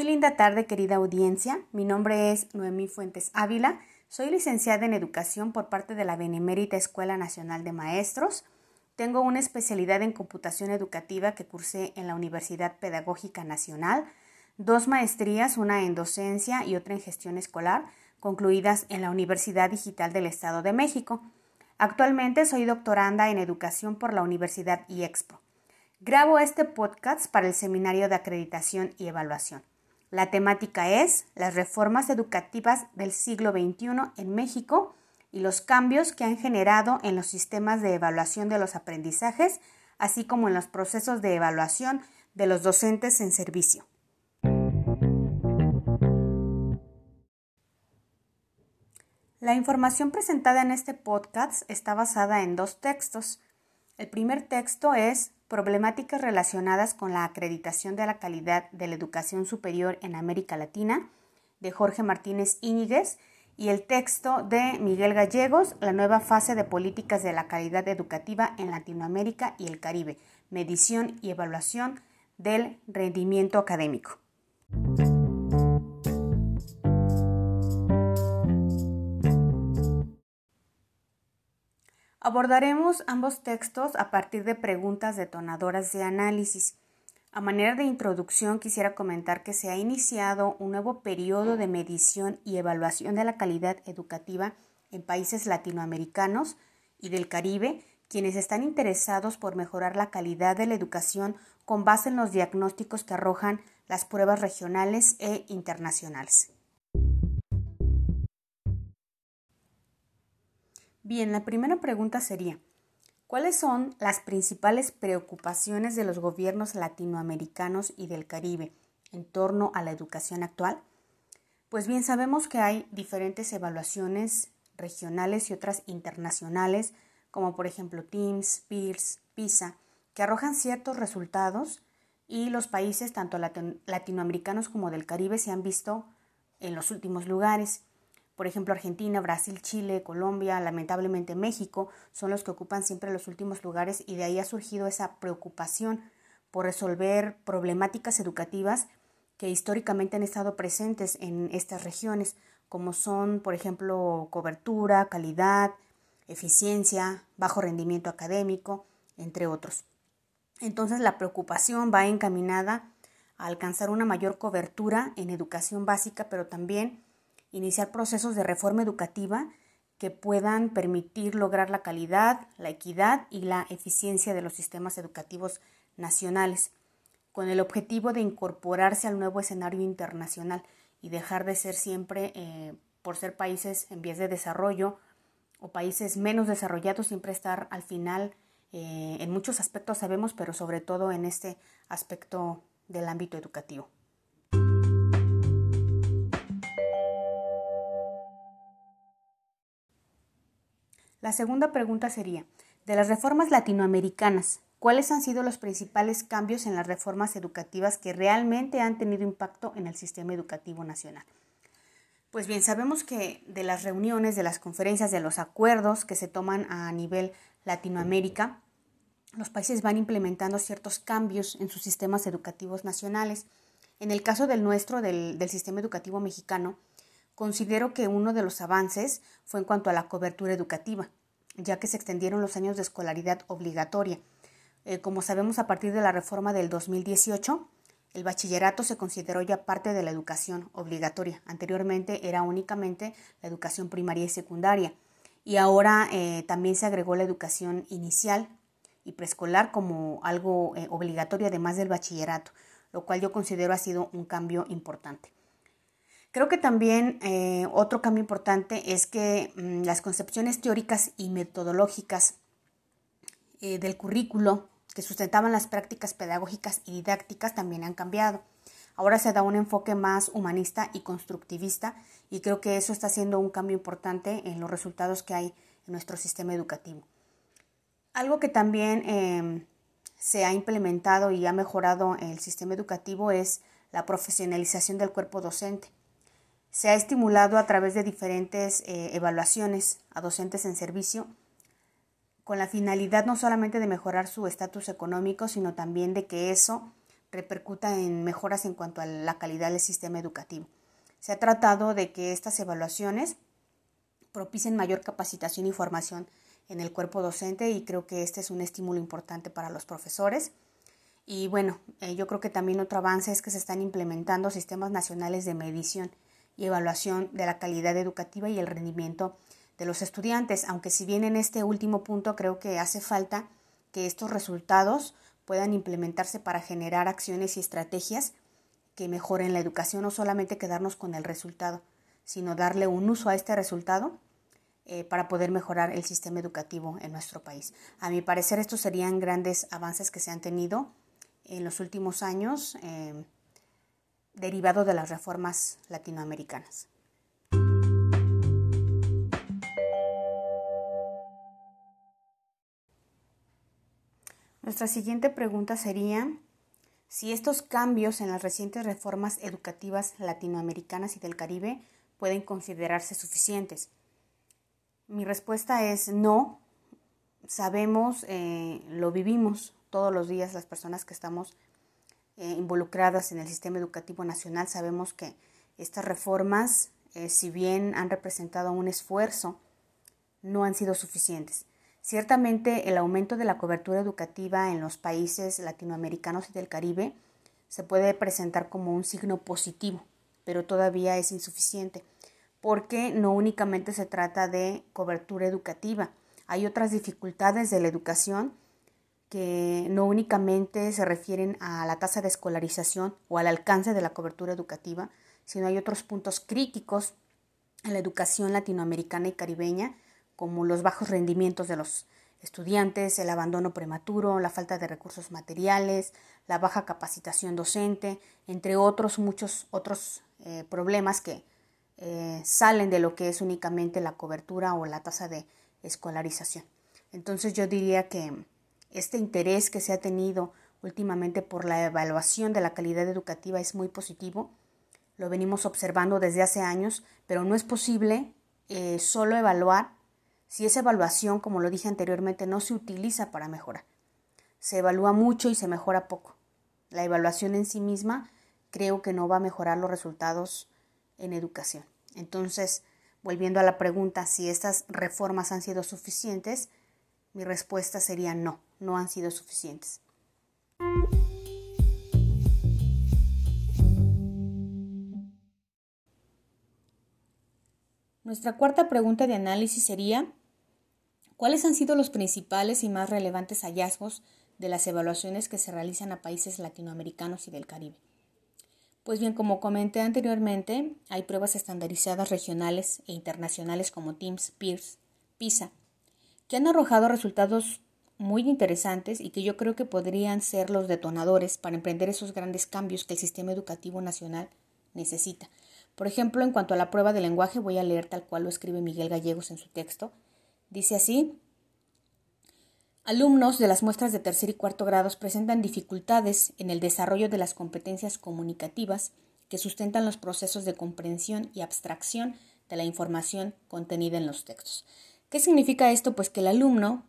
Muy linda tarde, querida audiencia. Mi nombre es Noemí Fuentes Ávila. Soy licenciada en Educación por parte de la Benemérita Escuela Nacional de Maestros. Tengo una especialidad en computación educativa que cursé en la Universidad Pedagógica Nacional, dos maestrías, una en docencia y otra en gestión escolar, concluidas en la Universidad Digital del Estado de México. Actualmente soy doctoranda en educación por la Universidad IEXPO. Grabo este podcast para el Seminario de Acreditación y Evaluación. La temática es las reformas educativas del siglo XXI en México y los cambios que han generado en los sistemas de evaluación de los aprendizajes, así como en los procesos de evaluación de los docentes en servicio. La información presentada en este podcast está basada en dos textos. El primer texto es Problemáticas relacionadas con la acreditación de la calidad de la educación superior en América Latina, de Jorge Martínez Íñiguez, y el texto de Miguel Gallegos, La nueva fase de políticas de la calidad educativa en Latinoamérica y el Caribe, medición y evaluación del rendimiento académico. Abordaremos ambos textos a partir de preguntas detonadoras de análisis. A manera de introducción quisiera comentar que se ha iniciado un nuevo periodo de medición y evaluación de la calidad educativa en países latinoamericanos y del Caribe, quienes están interesados por mejorar la calidad de la educación con base en los diagnósticos que arrojan las pruebas regionales e internacionales. Bien, la primera pregunta sería, ¿cuáles son las principales preocupaciones de los gobiernos latinoamericanos y del Caribe en torno a la educación actual? Pues bien, sabemos que hay diferentes evaluaciones regionales y otras internacionales, como por ejemplo TIMSS, PIRS, PISA, que arrojan ciertos resultados y los países, tanto latinoamericanos como del Caribe, se han visto en los últimos lugares. Por ejemplo, Argentina, Brasil, Chile, Colombia, lamentablemente México son los que ocupan siempre los últimos lugares y de ahí ha surgido esa preocupación por resolver problemáticas educativas que históricamente han estado presentes en estas regiones, como son, por ejemplo, cobertura, calidad, eficiencia, bajo rendimiento académico, entre otros. Entonces la preocupación va encaminada a alcanzar una mayor cobertura en educación básica, pero también iniciar procesos de reforma educativa que puedan permitir lograr la calidad, la equidad y la eficiencia de los sistemas educativos nacionales, con el objetivo de incorporarse al nuevo escenario internacional y dejar de ser siempre, eh, por ser países en vías de desarrollo o países menos desarrollados, siempre estar al final eh, en muchos aspectos sabemos, pero sobre todo en este aspecto del ámbito educativo. La segunda pregunta sería, de las reformas latinoamericanas, ¿cuáles han sido los principales cambios en las reformas educativas que realmente han tenido impacto en el sistema educativo nacional? Pues bien, sabemos que de las reuniones, de las conferencias, de los acuerdos que se toman a nivel Latinoamérica, los países van implementando ciertos cambios en sus sistemas educativos nacionales. En el caso del nuestro, del, del sistema educativo mexicano, Considero que uno de los avances fue en cuanto a la cobertura educativa, ya que se extendieron los años de escolaridad obligatoria. Eh, como sabemos, a partir de la reforma del 2018, el bachillerato se consideró ya parte de la educación obligatoria. Anteriormente era únicamente la educación primaria y secundaria. Y ahora eh, también se agregó la educación inicial y preescolar como algo eh, obligatorio además del bachillerato, lo cual yo considero ha sido un cambio importante. Creo que también eh, otro cambio importante es que mm, las concepciones teóricas y metodológicas eh, del currículo que sustentaban las prácticas pedagógicas y didácticas también han cambiado. Ahora se da un enfoque más humanista y constructivista y creo que eso está haciendo un cambio importante en los resultados que hay en nuestro sistema educativo. Algo que también em, se ha implementado y ha mejorado el sistema educativo es la profesionalización del cuerpo docente. Se ha estimulado a través de diferentes eh, evaluaciones a docentes en servicio con la finalidad no solamente de mejorar su estatus económico, sino también de que eso repercuta en mejoras en cuanto a la calidad del sistema educativo. Se ha tratado de que estas evaluaciones propicien mayor capacitación y formación en el cuerpo docente y creo que este es un estímulo importante para los profesores. Y bueno, eh, yo creo que también otro avance es que se están implementando sistemas nacionales de medición y evaluación de la calidad educativa y el rendimiento de los estudiantes, aunque si bien en este último punto creo que hace falta que estos resultados puedan implementarse para generar acciones y estrategias que mejoren la educación, no solamente quedarnos con el resultado, sino darle un uso a este resultado eh, para poder mejorar el sistema educativo en nuestro país. A mi parecer, estos serían grandes avances que se han tenido en los últimos años, eh, derivado de las reformas latinoamericanas. Nuestra siguiente pregunta sería si estos cambios en las recientes reformas educativas latinoamericanas y del Caribe pueden considerarse suficientes. Mi respuesta es no. Sabemos, eh, lo vivimos todos los días las personas que estamos eh, involucradas en el sistema educativo nacional. Sabemos que estas reformas, eh, si bien han representado un esfuerzo, no han sido suficientes. Ciertamente el aumento de la cobertura educativa en los países latinoamericanos y del Caribe se puede presentar como un signo positivo, pero todavía es insuficiente, porque no únicamente se trata de cobertura educativa, hay otras dificultades de la educación que no únicamente se refieren a la tasa de escolarización o al alcance de la cobertura educativa, sino hay otros puntos críticos en la educación latinoamericana y caribeña como los bajos rendimientos de los estudiantes, el abandono prematuro, la falta de recursos materiales, la baja capacitación docente, entre otros muchos otros eh, problemas que eh, salen de lo que es únicamente la cobertura o la tasa de escolarización. Entonces yo diría que este interés que se ha tenido últimamente por la evaluación de la calidad educativa es muy positivo. Lo venimos observando desde hace años, pero no es posible eh, solo evaluar si esa evaluación, como lo dije anteriormente, no se utiliza para mejorar. Se evalúa mucho y se mejora poco. La evaluación en sí misma creo que no va a mejorar los resultados en educación. Entonces, volviendo a la pregunta si estas reformas han sido suficientes, mi respuesta sería no, no han sido suficientes. Nuestra cuarta pregunta de análisis sería ¿Cuáles han sido los principales y más relevantes hallazgos de las evaluaciones que se realizan a países latinoamericanos y del Caribe? Pues bien, como comenté anteriormente, hay pruebas estandarizadas regionales e internacionales como TIMSS, PIRS, PISA, que han arrojado resultados muy interesantes y que yo creo que podrían ser los detonadores para emprender esos grandes cambios que el sistema educativo nacional necesita. Por ejemplo, en cuanto a la prueba de lenguaje, voy a leer tal cual lo escribe Miguel Gallegos en su texto. Dice así, Alumnos de las muestras de tercer y cuarto grados presentan dificultades en el desarrollo de las competencias comunicativas que sustentan los procesos de comprensión y abstracción de la información contenida en los textos. ¿Qué significa esto? Pues que el alumno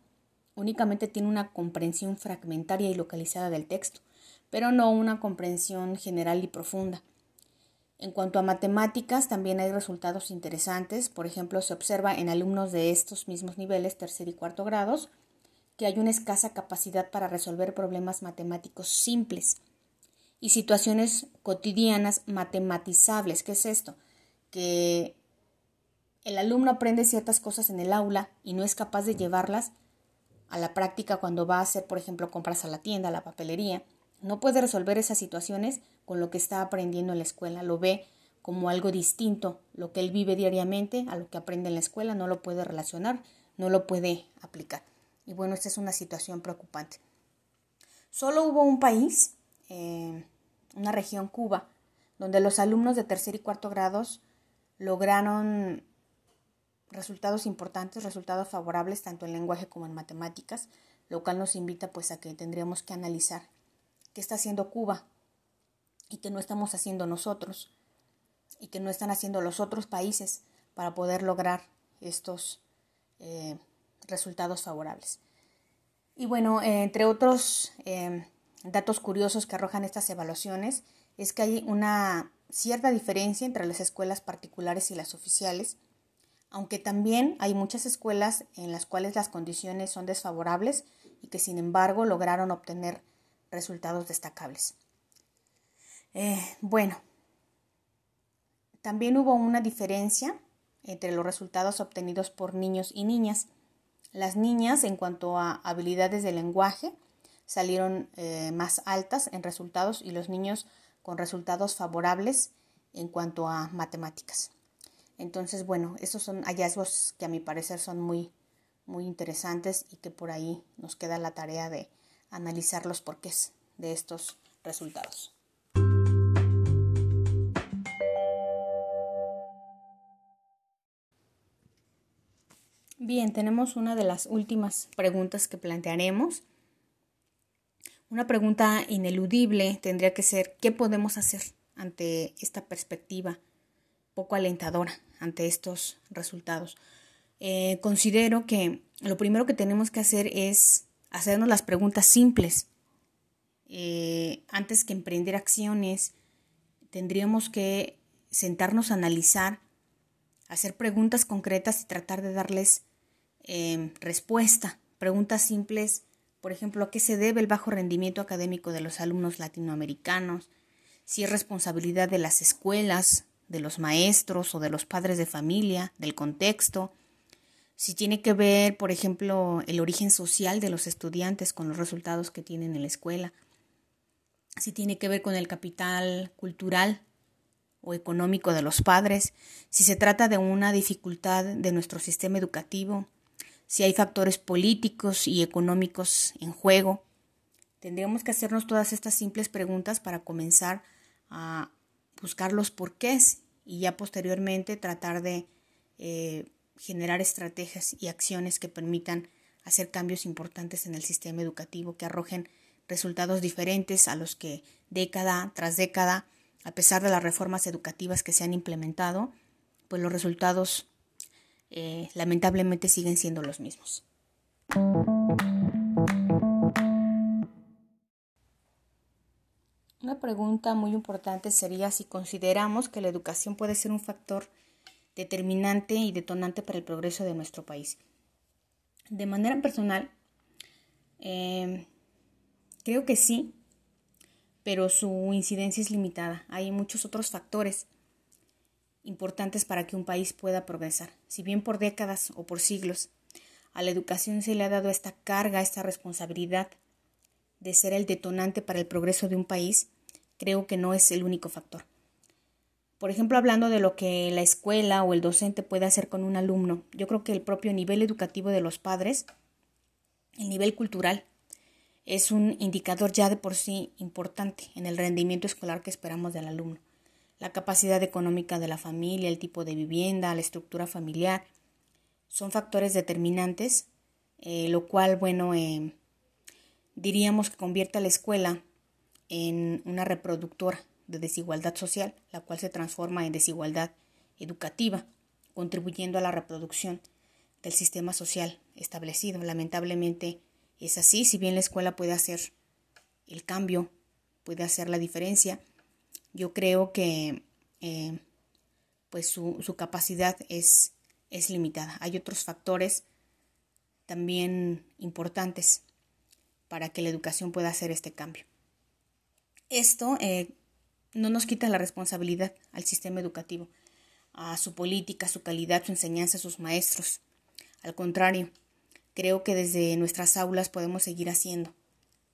únicamente tiene una comprensión fragmentaria y localizada del texto, pero no una comprensión general y profunda. En cuanto a matemáticas, también hay resultados interesantes. Por ejemplo, se observa en alumnos de estos mismos niveles, tercer y cuarto grados, que hay una escasa capacidad para resolver problemas matemáticos simples y situaciones cotidianas matematizables. ¿Qué es esto? Que el alumno aprende ciertas cosas en el aula y no es capaz de llevarlas a la práctica cuando va a hacer, por ejemplo, compras a la tienda, a la papelería no puede resolver esas situaciones con lo que está aprendiendo en la escuela, lo ve como algo distinto, lo que él vive diariamente a lo que aprende en la escuela, no lo puede relacionar, no lo puede aplicar. Y bueno, esta es una situación preocupante. Solo hubo un país, eh, una región Cuba, donde los alumnos de tercer y cuarto grados lograron resultados importantes, resultados favorables tanto en lenguaje como en matemáticas, lo cual nos invita pues a que tendríamos que analizar que está haciendo Cuba y que no estamos haciendo nosotros y que no están haciendo los otros países para poder lograr estos eh, resultados favorables. Y bueno, entre otros eh, datos curiosos que arrojan estas evaluaciones es que hay una cierta diferencia entre las escuelas particulares y las oficiales, aunque también hay muchas escuelas en las cuales las condiciones son desfavorables y que sin embargo lograron obtener resultados destacables. Eh, bueno, también hubo una diferencia entre los resultados obtenidos por niños y niñas. Las niñas, en cuanto a habilidades de lenguaje, salieron eh, más altas en resultados y los niños con resultados favorables en cuanto a matemáticas. Entonces, bueno, esos son hallazgos que a mi parecer son muy, muy interesantes y que por ahí nos queda la tarea de analizar los porqués de estos resultados. Bien, tenemos una de las últimas preguntas que plantearemos. Una pregunta ineludible tendría que ser, ¿qué podemos hacer ante esta perspectiva poco alentadora, ante estos resultados? Eh, considero que lo primero que tenemos que hacer es hacernos las preguntas simples. Eh, antes que emprender acciones, tendríamos que sentarnos a analizar, hacer preguntas concretas y tratar de darles Em, respuesta. Preguntas simples, por ejemplo, ¿a qué se debe el bajo rendimiento académico de los alumnos latinoamericanos? Si es responsabilidad de las escuelas, de los maestros o de los padres de familia, del contexto. Si tiene que ver, por ejemplo, el origen social de los estudiantes con los resultados que tienen en la escuela. Si tiene que ver con el capital cultural o económico de los padres. Si se trata de una dificultad de nuestro sistema educativo si hay factores políticos y económicos en juego. Tendríamos que hacernos todas estas simples preguntas para comenzar a buscar los porqués y ya posteriormente tratar de eh, generar estrategias y acciones que permitan hacer cambios importantes en el sistema educativo que arrojen resultados diferentes a los que década tras década, a pesar de las reformas educativas que se han implementado, pues los resultados eh, lamentablemente siguen siendo los mismos. Una pregunta muy importante sería si consideramos que la educación puede ser un factor determinante y detonante para el progreso de nuestro país. De manera personal, eh, creo que sí, pero su incidencia es limitada. Hay muchos otros factores importantes para que un país pueda progresar. Si bien por décadas o por siglos a la educación se le ha dado esta carga, esta responsabilidad de ser el detonante para el progreso de un país, creo que no es el único factor. Por ejemplo, hablando de lo que la escuela o el docente puede hacer con un alumno, yo creo que el propio nivel educativo de los padres, el nivel cultural, es un indicador ya de por sí importante en el rendimiento escolar que esperamos del alumno la capacidad económica de la familia, el tipo de vivienda, la estructura familiar, son factores determinantes, eh, lo cual, bueno, eh, diríamos que convierte a la escuela en una reproductora de desigualdad social, la cual se transforma en desigualdad educativa, contribuyendo a la reproducción del sistema social establecido. Lamentablemente es así, si bien la escuela puede hacer el cambio, puede hacer la diferencia, yo creo que eh, pues su, su capacidad es, es limitada. Hay otros factores también importantes para que la educación pueda hacer este cambio. Esto eh, no nos quita la responsabilidad al sistema educativo, a su política, su calidad, su enseñanza, sus maestros. Al contrario, creo que desde nuestras aulas podemos seguir haciendo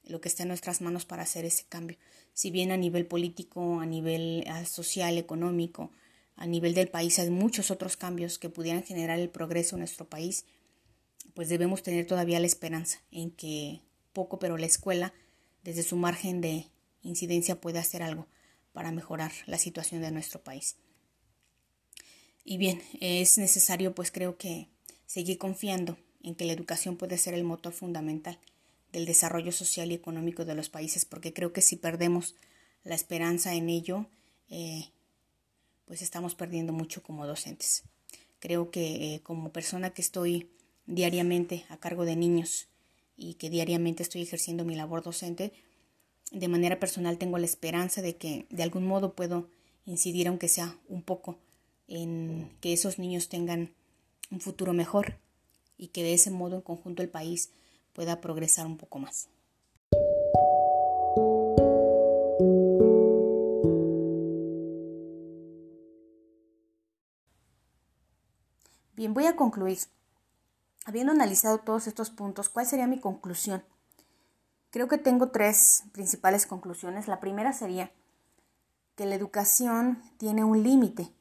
lo que está en nuestras manos para hacer ese cambio. Si bien a nivel político, a nivel social, económico, a nivel del país hay muchos otros cambios que pudieran generar el progreso en nuestro país, pues debemos tener todavía la esperanza en que poco pero la escuela, desde su margen de incidencia, pueda hacer algo para mejorar la situación de nuestro país. Y bien, es necesario pues creo que seguir confiando en que la educación puede ser el motor fundamental del desarrollo social y económico de los países, porque creo que si perdemos la esperanza en ello, eh, pues estamos perdiendo mucho como docentes. Creo que eh, como persona que estoy diariamente a cargo de niños y que diariamente estoy ejerciendo mi labor docente, de manera personal tengo la esperanza de que de algún modo puedo incidir, aunque sea un poco, en que esos niños tengan un futuro mejor y que de ese modo en conjunto el país pueda progresar un poco más. Bien, voy a concluir. Habiendo analizado todos estos puntos, ¿cuál sería mi conclusión? Creo que tengo tres principales conclusiones. La primera sería que la educación tiene un límite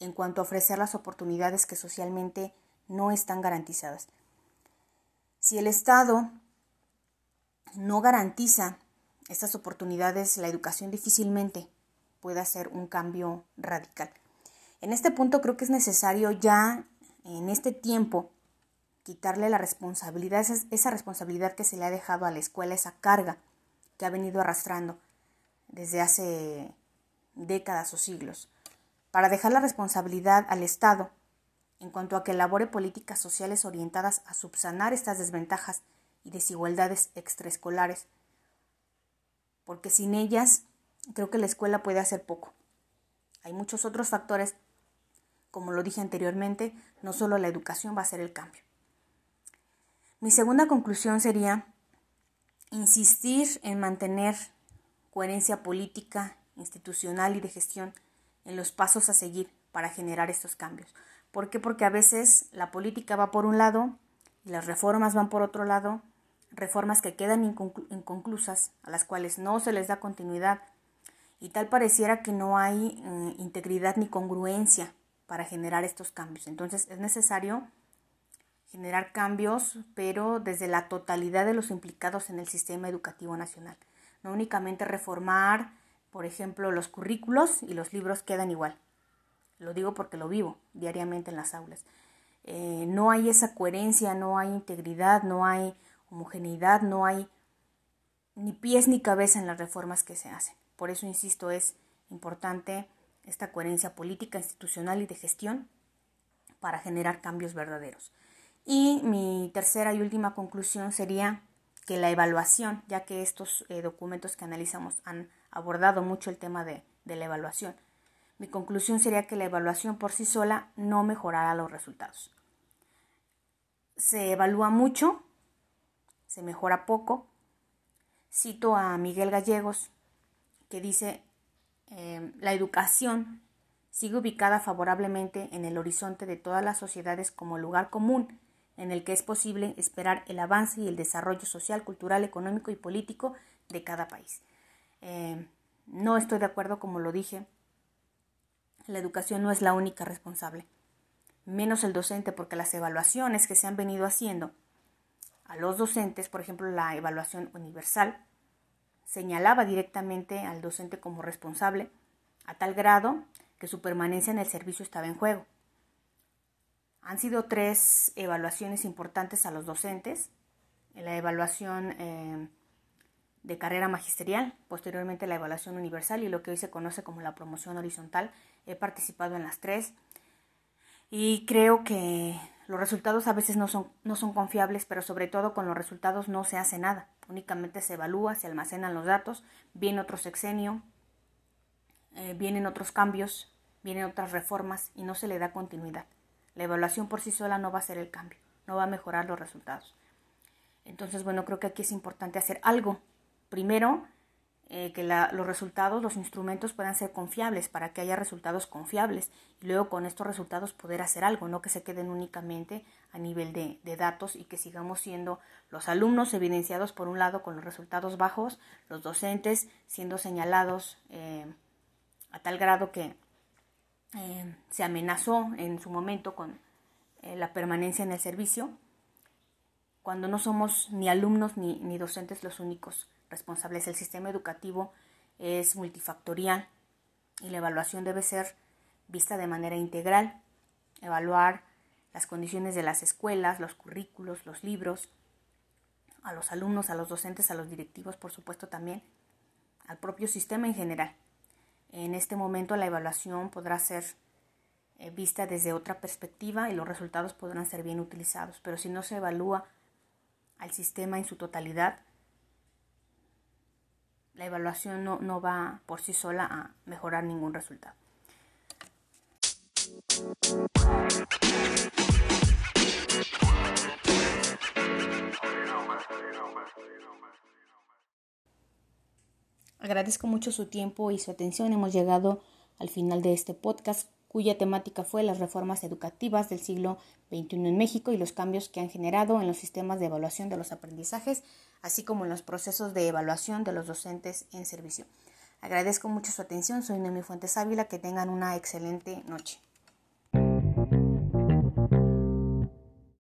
en cuanto a ofrecer las oportunidades que socialmente no están garantizadas. Si el Estado no garantiza estas oportunidades, la educación difícilmente puede hacer un cambio radical. En este punto creo que es necesario ya en este tiempo quitarle la responsabilidad, esa, responsabilidad que se le ha dejado a la escuela, esa carga que ha venido arrastrando desde hace décadas o siglos, para dejar la responsabilidad al Estado en cuanto a que elabore políticas sociales orientadas a subsanar estas desventajas y desigualdades extraescolares, porque sin ellas creo que la escuela puede hacer poco. Hay muchos otros factores como lo dije anteriormente, no solo la educación va a ser el cambio. Mi segunda conclusión sería insistir en mantener coherencia política, institucional y de gestión en los pasos a seguir para generar estos cambios. ¿Por qué? Porque a veces la política va por un lado y las reformas van por otro lado, reformas que quedan inconclusas, a las cuales no se les da continuidad, y tal pareciera que no hay eh, integridad ni congruencia para generar estos cambios. Entonces es necesario generar cambios, pero desde la totalidad de los implicados en el sistema educativo nacional. No únicamente reformar, por ejemplo, los currículos y los libros quedan igual. Lo digo porque lo vivo diariamente en las aulas. Eh, no hay esa coherencia, no hay integridad, no hay homogeneidad, no hay ni pies ni cabeza en las reformas que se hacen. Por eso, insisto, es importante esta coherencia política, institucional y de gestión para generar cambios verdaderos. Y mi tercera y última conclusión sería que la evaluación, ya que estos eh, documentos que analizamos han abordado mucho el tema de, la evaluación, mi conclusión sería que la evaluación por sí sola no mejorará los resultados. Se evalúa mucho, se mejora poco. Cito a Miguel Gallegos, que dice, Em, la educación sigue ubicada favorablemente en el horizonte de todas las sociedades como lugar común en el que es posible esperar el avance y el desarrollo social, cultural, económico y político de cada país. Em, no estoy de acuerdo, como lo dije, la educación no es la única responsable, menos el docente, porque las evaluaciones que se han venido haciendo a los docentes, por ejemplo, la evaluación universal, señalaba directamente al docente como responsable, a tal grado que su permanencia en el servicio estaba en juego. Han sido tres evaluaciones importantes a los docentes, la evaluación eh, de carrera magisterial, posteriormente la evaluación universal y lo que hoy se conoce como la promoción horizontal. He participado en las tres y creo que los resultados a veces no son, no son confiables, pero sobre todo con los resultados no se hace nada. Únicamente se evalúa, se almacenan los datos, viene otro sexenio, eh, vienen otros cambios, vienen otras reformas y no se le da continuidad. La evaluación por sí sola no va a ser el cambio, no va a mejorar los resultados. Entonces, bueno, creo que aquí es importante hacer algo. Primero, eh, que los resultados, los instrumentos puedan ser confiables para que haya resultados confiables y luego con estos resultados poder hacer algo, no que se queden únicamente a nivel de, datos y que sigamos siendo los alumnos evidenciados por un lado con los resultados bajos, los docentes siendo señalados eh, a tal grado que eh, se amenazó en su momento con la permanencia en el servicio, cuando no somos ni alumnos ni, ni docentes los únicos responsables. El sistema educativo es multifactorial y la evaluación debe ser vista de manera integral, evaluar las condiciones de las escuelas, los currículos, los libros, a los alumnos, a los docentes, a los directivos, por supuesto también, al propio sistema en general. En este momento la evaluación podrá ser eh, vista desde otra perspectiva y los resultados podrán ser bien utilizados, pero si no se evalúa al sistema en su totalidad, la evaluación no, no va por sí sola a mejorar ningún resultado. Agradezco mucho su tiempo y su atención. Hemos llegado al final de este podcast cuya temática fue las reformas educativas del siglo XXI en México y los cambios que han generado en los sistemas de evaluación de los aprendizajes, así como en los procesos de evaluación de los docentes en servicio. Agradezco mucho su atención. Soy Noemi Fuentes Ávila. Que tengan una excelente noche.